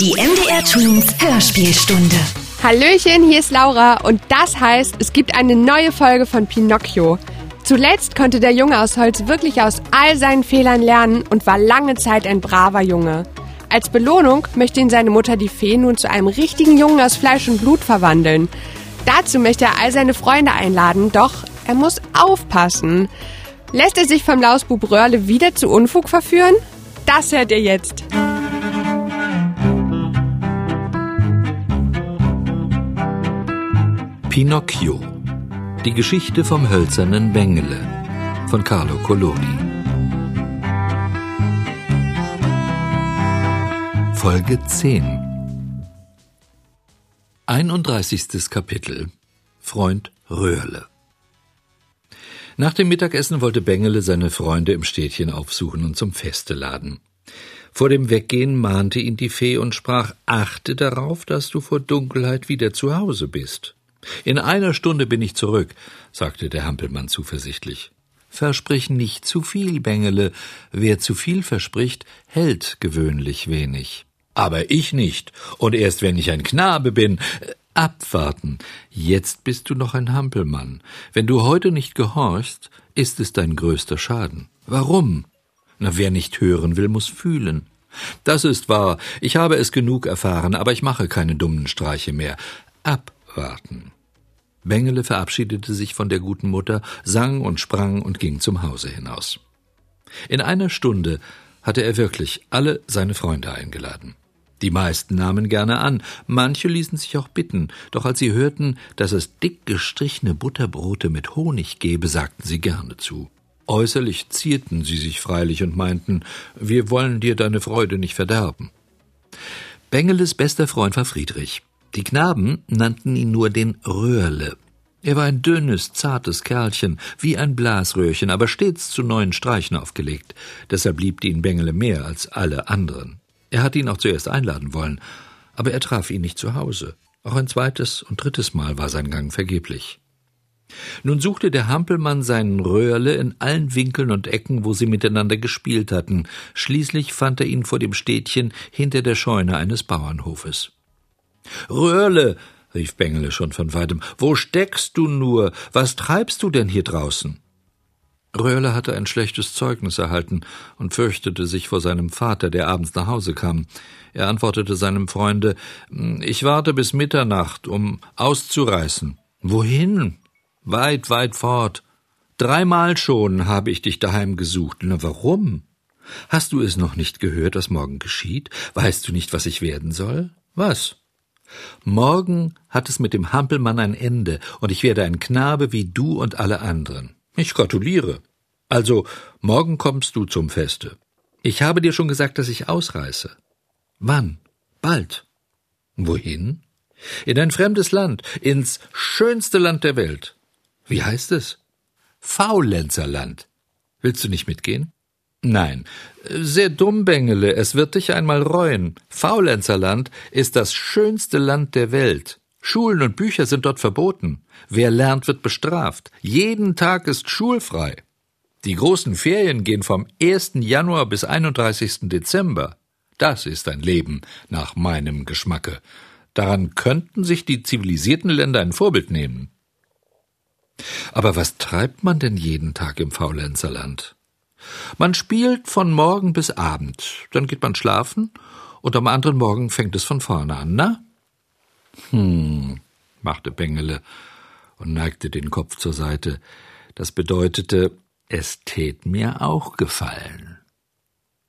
Die MDR Twins Hörspielstunde. Hallöchen, hier ist Laura und das heißt, es gibt eine neue Folge von Pinocchio. Zuletzt konnte der Junge aus Holz wirklich aus all seinen Fehlern lernen und war lange Zeit ein braver Junge. Als Belohnung möchte ihn seine Mutter die Fee nun zu einem richtigen Jungen aus Fleisch und Blut verwandeln. Dazu möchte er all seine Freunde einladen, doch er muss aufpassen. Lässt er sich vom Lausbub Röhrle wieder zu Unfug verführen? Das hört ihr jetzt. Pinocchio. Die Geschichte vom hölzernen Bengele von Carlo Collodi. Folge 10 31. Kapitel Freund Röhrle Nach dem Mittagessen wollte Bengele seine Freunde im Städtchen aufsuchen und zum Feste laden. Vor dem Weggehen mahnte ihn die Fee und sprach Achte darauf, dass du vor Dunkelheit wieder zu Hause bist. In einer Stunde bin ich zurück, sagte der Hampelmann zuversichtlich. Versprich nicht zu viel, Bengele. Wer zu viel verspricht, hält gewöhnlich wenig. Aber ich nicht. Und erst wenn ich ein Knabe bin. Äh, abwarten. Jetzt bist du noch ein Hampelmann. Wenn du heute nicht gehorchst, ist es dein größter Schaden. Warum? Na, wer nicht hören will, muss fühlen. Das ist wahr. Ich habe es genug erfahren, aber ich mache keine dummen Streiche mehr. Ab warten. Bengele verabschiedete sich von der guten Mutter, sang und sprang und ging zum Hause hinaus. In einer Stunde hatte er wirklich alle seine Freunde eingeladen. Die meisten nahmen gerne an, manche ließen sich auch bitten, doch als sie hörten, dass es dick gestrichene Butterbrote mit Honig gebe, sagten sie gerne zu. Äußerlich zierten sie sich freilich und meinten, wir wollen dir deine Freude nicht verderben. Bengeles bester Freund war Friedrich. Die Knaben nannten ihn nur den Röhrle. Er war ein dünnes, zartes Kerlchen, wie ein Blasröhrchen, aber stets zu neuen Streichen aufgelegt. Deshalb liebte ihn Bengele mehr als alle anderen. Er hatte ihn auch zuerst einladen wollen, aber er traf ihn nicht zu Hause. Auch ein zweites und drittes Mal war sein Gang vergeblich. Nun suchte der Hampelmann seinen Röhrle in allen Winkeln und Ecken, wo sie miteinander gespielt hatten. Schließlich fand er ihn vor dem Städtchen hinter der Scheune eines Bauernhofes. Röhrle, rief Bengele schon von weitem, wo steckst du nur? Was treibst du denn hier draußen? Röhrle hatte ein schlechtes Zeugnis erhalten und fürchtete sich vor seinem Vater, der abends nach Hause kam. Er antwortete seinem Freunde Ich warte bis Mitternacht, um auszureißen. Wohin? Weit, weit fort. Dreimal schon habe ich dich daheim gesucht. Na warum? Hast du es noch nicht gehört, was morgen geschieht? Weißt du nicht, was ich werden soll? Was? Morgen hat es mit dem Hampelmann ein Ende, und ich werde ein Knabe wie du und alle anderen. Ich gratuliere. Also, morgen kommst du zum Feste. Ich habe dir schon gesagt, dass ich ausreiße. Wann? Bald. Wohin? In ein fremdes Land, ins schönste Land der Welt. Wie heißt es? Faulenzerland. Willst du nicht mitgehen? Nein, sehr dumm, Bengele, es wird dich einmal reuen. Faulenzerland ist das schönste Land der Welt. Schulen und Bücher sind dort verboten. Wer lernt, wird bestraft. Jeden Tag ist schulfrei. Die großen Ferien gehen vom 1. Januar bis 31. Dezember. Das ist ein Leben nach meinem Geschmacke. Daran könnten sich die zivilisierten Länder ein Vorbild nehmen. Aber was treibt man denn jeden Tag im Faulenzerland? Man spielt von Morgen bis Abend, dann geht man schlafen und am anderen Morgen fängt es von vorne an, na? Hm, machte Bengele und neigte den Kopf zur Seite. Das bedeutete, es tät mir auch gefallen.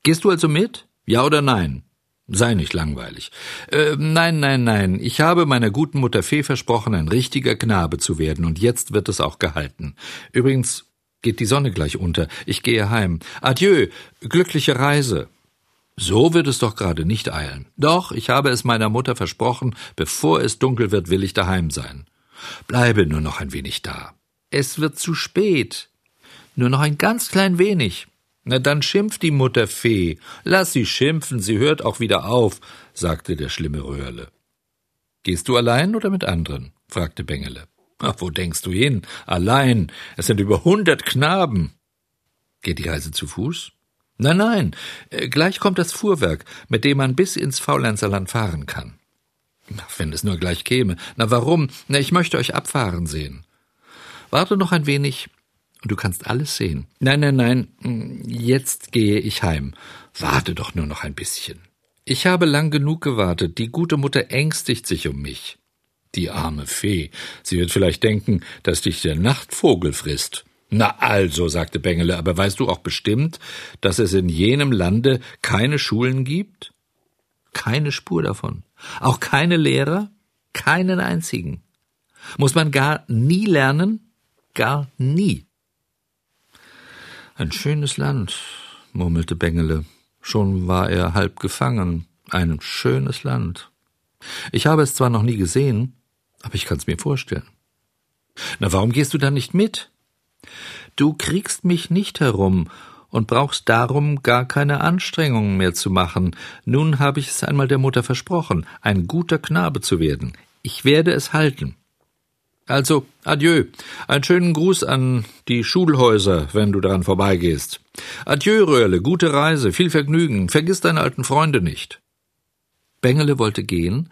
Gehst du also mit? Ja oder nein? Sei nicht langweilig. Äh, nein, nein, nein. Ich habe meiner guten Mutter Fee versprochen, ein richtiger Knabe zu werden, und jetzt wird es auch gehalten. Übrigens, geht die Sonne gleich unter. Ich gehe heim. Adieu, glückliche Reise. So wird es doch gerade nicht eilen. Doch, ich habe es meiner Mutter versprochen, bevor es dunkel wird, will ich daheim sein. Bleibe nur noch ein wenig da. Es wird zu spät. Nur noch ein ganz klein wenig. Na, dann schimpft die Mutter Fee. Lass sie schimpfen, sie hört auch wieder auf, sagte der schlimme Röhrle. Gehst du allein oder mit anderen? fragte Bengele. Ach, wo denkst du hin? Allein. Es sind über hundert Knaben. Geht die Reise zu Fuß? Nein, nein, äh, gleich kommt das Fuhrwerk, mit dem man bis ins Faulenzerland fahren kann. Wenn es nur gleich käme. Na warum? Na, ich möchte euch abfahren sehen. Warte noch ein wenig, und du kannst alles sehen. Nein, nein, nein, jetzt gehe ich heim. Warte doch nur noch ein bisschen. Ich habe lang genug gewartet, die gute Mutter ängstigt sich um mich. Die arme Fee, sie wird vielleicht denken, dass dich der Nachtvogel frisst. Na also, sagte Bengele, aber weißt du auch bestimmt, dass es in jenem Lande keine Schulen gibt? Keine Spur davon. Auch keine Lehrer? Keinen einzigen. Muss man gar nie lernen? Gar nie. Ein schönes Land, murmelte Bengele. Schon war er halb gefangen. Ein schönes Land. Ich habe es zwar noch nie gesehen, aber ich kann's mir vorstellen. Na, warum gehst du da nicht mit? Du kriegst mich nicht herum und brauchst darum gar keine Anstrengungen mehr zu machen. Nun habe ich es einmal der Mutter versprochen, ein guter Knabe zu werden. Ich werde es halten. Also, adieu. Einen schönen Gruß an die Schulhäuser, wenn du daran vorbeigehst. Adieu, Röhrle, gute Reise, viel Vergnügen, vergiss deine alten Freunde nicht. Bengele wollte gehen,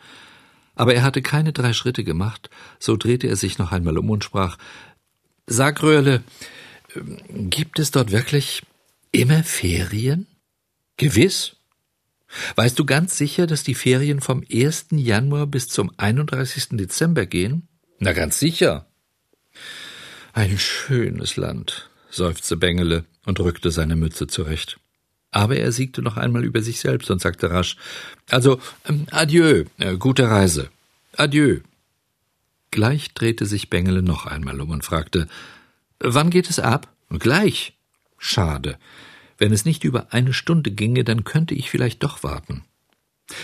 aber er hatte keine drei Schritte gemacht, so drehte er sich noch einmal um und sprach Sag, Röhrle, gibt es dort wirklich immer Ferien? Gewiss. Weißt du ganz sicher, dass die Ferien vom 1. Januar bis zum 31. Dezember gehen? Na ganz sicher. Ein schönes Land, seufzte Bengele und rückte seine Mütze zurecht. Aber er siegte noch einmal über sich selbst und sagte rasch Also, ähm, adieu, äh, gute Reise. Adieu. Gleich drehte sich Bengele noch einmal um und fragte Wann geht es ab? Gleich. Schade. Wenn es nicht über eine Stunde ginge, dann könnte ich vielleicht doch warten.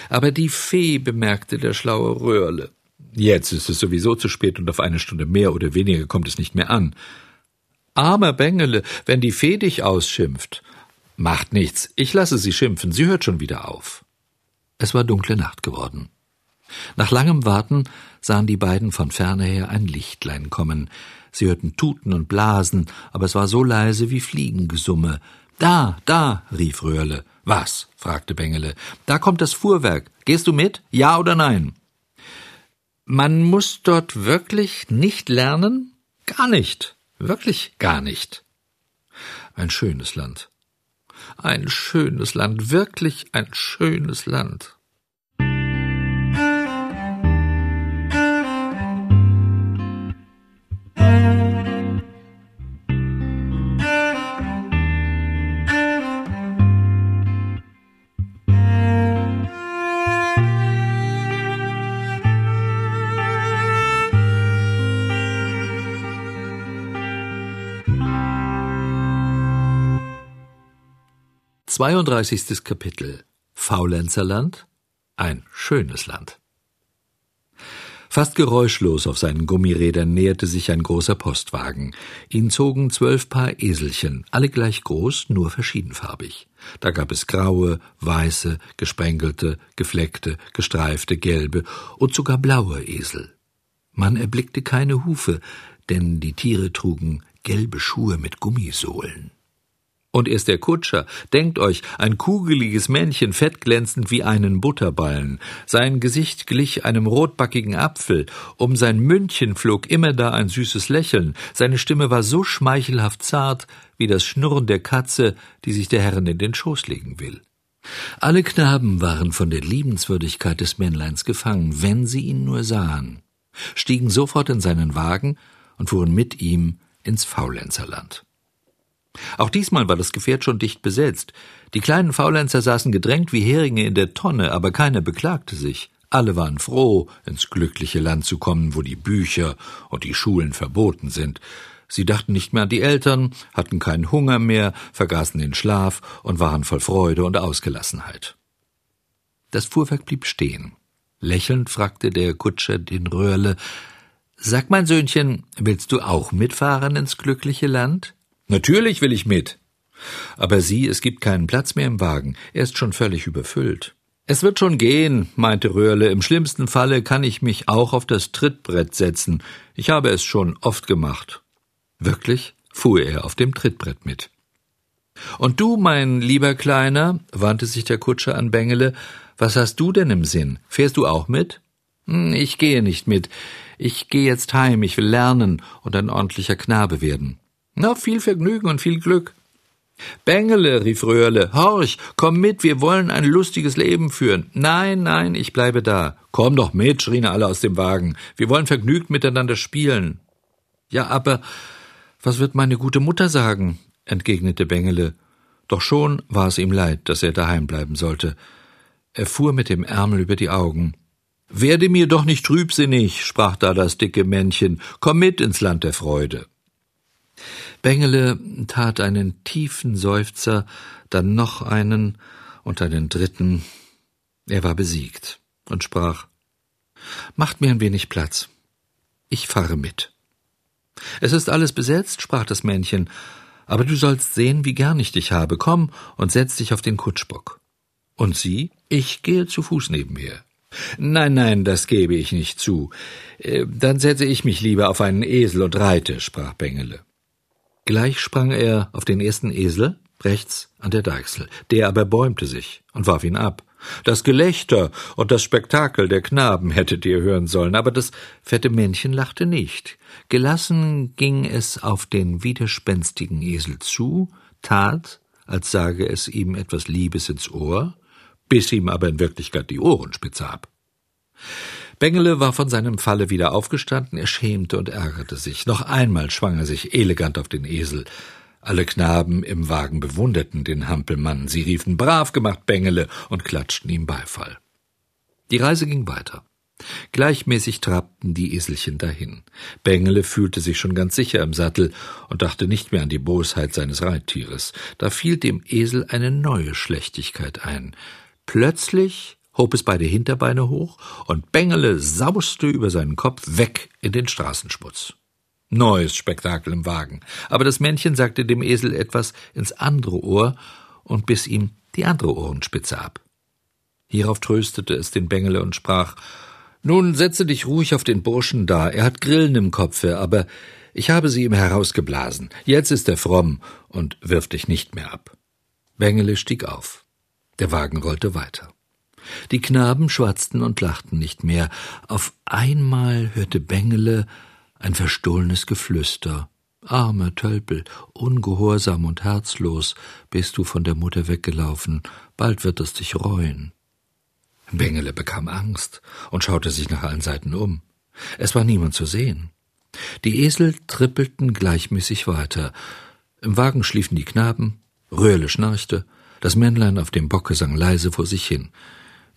Aber die Fee, bemerkte der schlaue Röhrle. Jetzt ist es sowieso zu spät und auf eine Stunde mehr oder weniger kommt es nicht mehr an. Armer Bengele, wenn die Fee dich ausschimpft. Macht nichts, ich lasse sie schimpfen, sie hört schon wieder auf. Es war dunkle Nacht geworden. Nach langem Warten sahen die beiden von ferne her ein Lichtlein kommen. Sie hörten Tuten und Blasen, aber es war so leise wie Fliegengesumme. Da, da, rief Röhrle. Was? fragte Bengele. Da kommt das Fuhrwerk. Gehst du mit? Ja oder nein? Man muss dort wirklich nicht lernen? Gar nicht. Wirklich gar nicht. Ein schönes Land. Ein schönes Land, wirklich ein schönes Land. 32. Kapitel Faulenzerland ein schönes Land. Fast geräuschlos auf seinen Gummirädern näherte sich ein großer Postwagen. Ihn zogen zwölf Paar Eselchen, alle gleich groß, nur verschiedenfarbig. Da gab es graue, weiße, gesprengelte, gefleckte, gestreifte, gelbe und sogar blaue Esel. Man erblickte keine Hufe, denn die Tiere trugen gelbe Schuhe mit Gummisohlen. Und erst der Kutscher, denkt euch, ein kugeliges Männchen, fettglänzend wie einen Butterballen. Sein Gesicht glich einem rotbackigen Apfel, um sein Mündchen flog immer da ein süßes Lächeln, seine Stimme war so schmeichelhaft zart wie das Schnurren der Katze, die sich der Herrin in den Schoß legen will. Alle Knaben waren von der Liebenswürdigkeit des Männleins gefangen, wenn sie ihn nur sahen, stiegen sofort in seinen Wagen und fuhren mit ihm ins Faulenzerland. Auch diesmal war das Gefährt schon dicht besetzt. Die kleinen Faulenzer saßen gedrängt wie Heringe in der Tonne, aber keiner beklagte sich. Alle waren froh, ins glückliche Land zu kommen, wo die Bücher und die Schulen verboten sind. Sie dachten nicht mehr an die Eltern, hatten keinen Hunger mehr, vergaßen den Schlaf und waren voll Freude und Ausgelassenheit. Das Fuhrwerk blieb stehen. Lächelnd fragte der Kutscher den Röhrle Sag, mein Söhnchen, willst du auch mitfahren ins glückliche Land? Natürlich will ich mit. Aber sieh, es gibt keinen Platz mehr im Wagen. Er ist schon völlig überfüllt. Es wird schon gehen, meinte Röhrle. Im schlimmsten Falle kann ich mich auch auf das Trittbrett setzen. Ich habe es schon oft gemacht. Wirklich fuhr er auf dem Trittbrett mit. Und du, mein lieber Kleiner, wandte sich der Kutscher an Bengele, was hast du denn im Sinn? Fährst du auch mit? Hm, ich gehe nicht mit. Ich gehe jetzt heim, ich will lernen und ein ordentlicher Knabe werden. Na, viel Vergnügen und viel Glück. Bengele, rief Röhrle, horch, komm mit, wir wollen ein lustiges Leben führen. Nein, nein, ich bleibe da. Komm doch mit, schrien alle aus dem Wagen. Wir wollen vergnügt miteinander spielen. Ja, aber was wird meine gute Mutter sagen? entgegnete Bengele. Doch schon war es ihm leid, dass er daheim bleiben sollte. Er fuhr mit dem Ärmel über die Augen. Werde mir doch nicht trübsinnig, sprach da das dicke Männchen, komm mit ins Land der Freude. Bengele tat einen tiefen Seufzer, dann noch einen und einen dritten. Er war besiegt und sprach Macht mir ein wenig Platz. Ich fahre mit. Es ist alles besetzt, sprach das Männchen, aber du sollst sehen, wie gern ich dich habe. Komm und setz dich auf den Kutschbock. Und sie? Ich gehe zu Fuß nebenher. Nein, nein, das gebe ich nicht zu. Äh, dann setze ich mich lieber auf einen Esel und reite, sprach Bengele. Gleich sprang er auf den ersten Esel, rechts an der Deichsel. Der aber bäumte sich und warf ihn ab. Das Gelächter und das Spektakel der Knaben hättet ihr hören sollen, aber das fette Männchen lachte nicht. Gelassen ging es auf den widerspenstigen Esel zu, tat, als sage es ihm etwas Liebes ins Ohr, biss ihm aber in Wirklichkeit die Ohrenspitze ab. Bengele war von seinem Falle wieder aufgestanden, er schämte und ärgerte sich. Noch einmal schwang er sich elegant auf den Esel. Alle Knaben im Wagen bewunderten den Hampelmann. Sie riefen brav gemacht, Bengele, und klatschten ihm Beifall. Die Reise ging weiter. Gleichmäßig trabten die Eselchen dahin. Bengele fühlte sich schon ganz sicher im Sattel und dachte nicht mehr an die Bosheit seines Reittieres. Da fiel dem Esel eine neue Schlechtigkeit ein. Plötzlich hob es beide Hinterbeine hoch und Bengele sauste über seinen Kopf weg in den Straßenschmutz. Neues Spektakel im Wagen. Aber das Männchen sagte dem Esel etwas ins andere Ohr und biss ihm die andere Ohrenspitze ab. Hierauf tröstete es den Bengele und sprach Nun setze dich ruhig auf den Burschen da, er hat Grillen im Kopfe, aber ich habe sie ihm herausgeblasen. Jetzt ist er fromm und wirft dich nicht mehr ab. Bengele stieg auf. Der Wagen rollte weiter. Die Knaben schwatzten und lachten nicht mehr. Auf einmal hörte Bengele ein verstohlenes Geflüster. Armer Tölpel, ungehorsam und herzlos bist du von der Mutter weggelaufen, bald wird es dich reuen. Bengele bekam Angst und schaute sich nach allen Seiten um. Es war niemand zu sehen. Die Esel trippelten gleichmäßig weiter. Im Wagen schliefen die Knaben, Röhrle schnarchte, das Männlein auf dem Bocke sang leise vor sich hin.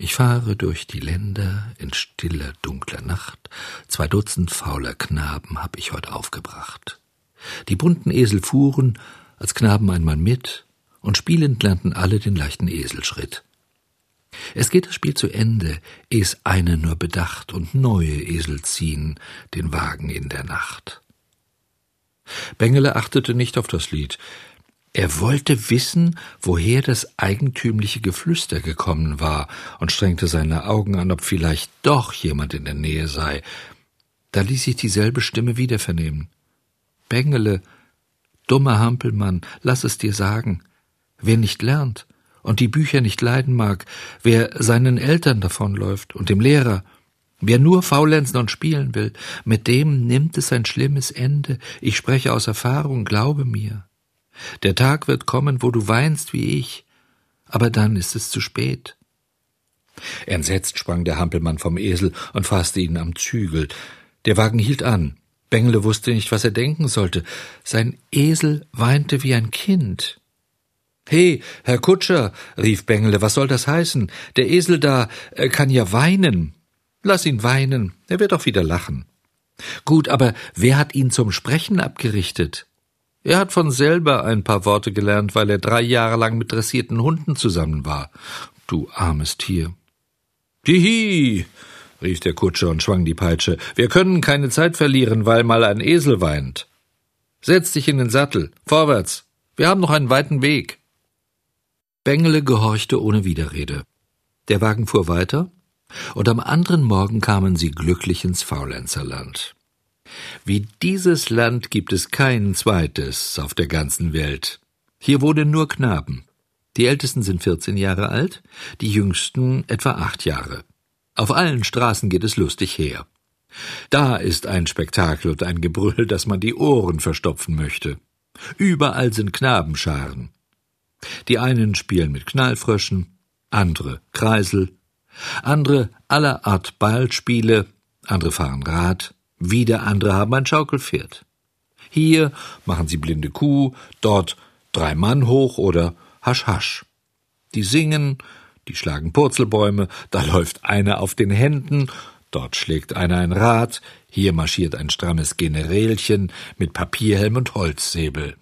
Ich fahre durch die Länder in stiller, dunkler Nacht. Zwei Dutzend fauler Knaben hab ich heut aufgebracht. Die bunten Esel fuhren als Knaben einmal mit, und spielend lernten alle den leichten Eselschritt. Es geht das Spiel zu Ende, es eine nur bedacht und neue Esel ziehen den Wagen in der Nacht. Bengele achtete nicht auf das Lied. Er wollte wissen, woher das eigentümliche Geflüster gekommen war, und strengte seine Augen an, ob vielleicht doch jemand in der Nähe sei. Da ließ sich dieselbe Stimme wieder vernehmen. Bengele, dummer Hampelmann, lass es dir sagen. Wer nicht lernt und die Bücher nicht leiden mag, wer seinen Eltern davonläuft und dem Lehrer, wer nur faulenzen und spielen will, mit dem nimmt es ein schlimmes Ende. Ich spreche aus Erfahrung, glaube mir. Der Tag wird kommen, wo du weinst wie ich, aber dann ist es zu spät. Entsetzt sprang der Hampelmann vom Esel und fasste ihn am Zügel. Der Wagen hielt an. Bengele wusste nicht, was er denken sollte. Sein Esel weinte wie ein Kind. He, Herr Kutscher, rief Bengele, was soll das heißen? Der Esel da äh, kann ja weinen. Lass ihn weinen, er wird auch wieder lachen. Gut, aber wer hat ihn zum Sprechen abgerichtet? Er hat von selber ein paar Worte gelernt, weil er drei Jahre lang mit dressierten Hunden zusammen war. Du armes Tier. Hihi, rief der Kutscher und schwang die Peitsche. Wir können keine Zeit verlieren, weil mal ein Esel weint. Setz dich in den Sattel. Vorwärts. Wir haben noch einen weiten Weg. Bengele gehorchte ohne Widerrede. Der Wagen fuhr weiter, und am anderen Morgen kamen sie glücklich ins Faulenzerland. Wie dieses Land gibt es kein zweites auf der ganzen Welt. Hier wohnen nur Knaben. Die Ältesten sind 14 Jahre alt, die Jüngsten etwa acht Jahre. Auf allen Straßen geht es lustig her. Da ist ein Spektakel und ein Gebrüll, dass man die Ohren verstopfen möchte. Überall sind Knabenscharen. Die einen spielen mit Knallfröschen, andere Kreisel, andere aller Art Ballspiele, andere fahren Rad, wieder andere haben ein Schaukelpferd. Hier machen sie blinde Kuh, dort drei Mann hoch oder Hasch Hasch. Die singen, die schlagen Purzelbäume, da läuft einer auf den Händen, dort schlägt einer ein Rad, hier marschiert ein strammes Generälchen mit Papierhelm und Holzsäbel.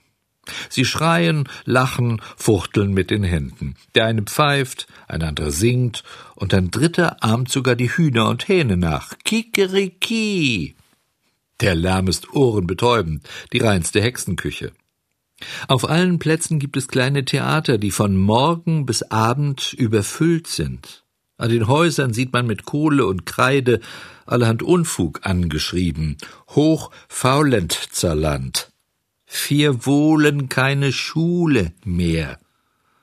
Sie schreien, lachen, fuchteln mit den Händen. Der eine pfeift, ein anderer singt, und ein dritter ahmt sogar die Hühner und Hähne nach. Kikeriki! Der Lärm ist ohrenbetäubend, die reinste Hexenküche. Auf allen Plätzen gibt es kleine Theater, die von Morgen bis Abend überfüllt sind. An den Häusern sieht man mit Kohle und Kreide allerhand Unfug angeschrieben. Hoch Faulenzerland. Vier wohlen keine Schule mehr.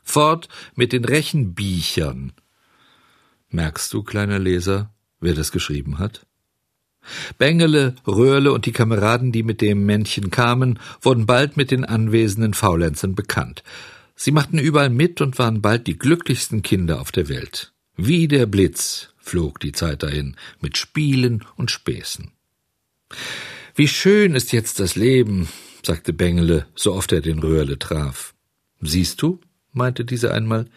Fort mit den Rechenbiechern. Merkst du, kleiner Leser, wer das geschrieben hat? Bengele, Röhrle und die Kameraden, die mit dem Männchen kamen, wurden bald mit den anwesenden Faulenzern bekannt. Sie machten überall mit und waren bald die glücklichsten Kinder auf der Welt. Wie der Blitz flog die Zeit dahin, mit Spielen und Späßen. Wie schön ist jetzt das Leben, sagte Bengele, so oft er den Röhrle traf. Siehst du, meinte dieser einmal,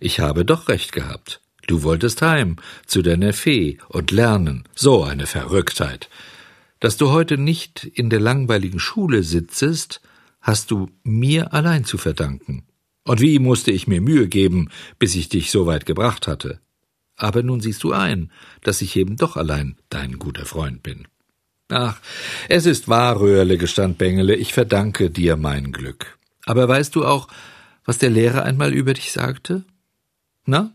ich habe doch recht gehabt. Du wolltest heim, zu deiner Fee und lernen. So eine Verrücktheit. Dass du heute nicht in der langweiligen Schule sitzest, hast du mir allein zu verdanken. Und wie musste ich mir Mühe geben, bis ich dich so weit gebracht hatte? Aber nun siehst du ein, dass ich eben doch allein dein guter Freund bin. Ach, es ist wahr, Röhrle, gestand Bengele, ich verdanke dir mein Glück. Aber weißt du auch, was der Lehrer einmal über dich sagte? Na,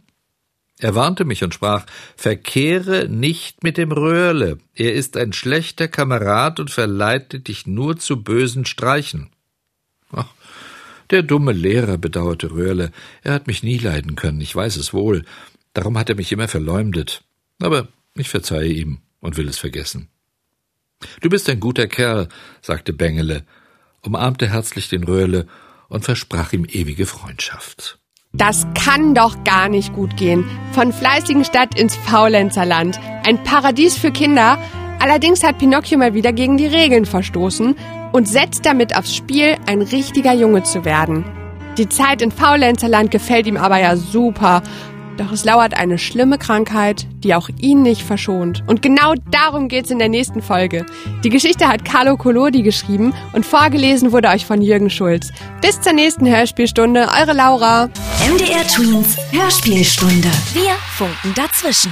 er warnte mich und sprach, verkehre nicht mit dem Röhrle, er ist ein schlechter Kamerad und verleitet dich nur zu bösen Streichen. Ach, der dumme Lehrer, bedauerte Röhrle, er hat mich nie leiden können, ich weiß es wohl, darum hat er mich immer verleumdet. Aber ich verzeihe ihm und will es vergessen. Du bist ein guter Kerl, sagte Bengele, umarmte herzlich den Röhrle und versprach ihm ewige Freundschaft. Das kann doch gar nicht gut gehen. Von fleißigen Stadt ins Faulenzerland. Ein Paradies für Kinder. Allerdings hat Pinocchio mal wieder gegen die Regeln verstoßen und setzt damit aufs Spiel, ein richtiger Junge zu werden. Die Zeit in Faulenzerland gefällt ihm aber ja super. Doch es lauert eine schlimme Krankheit, die auch ihn nicht verschont. Und genau darum geht's in der nächsten Folge. Die Geschichte hat Carlo Collodi geschrieben und vorgelesen wurde euch von Jürgen Schulz. Bis zur nächsten Hörspielstunde, eure Laura. MDR Twins Hörspielstunde. Wir funken dazwischen.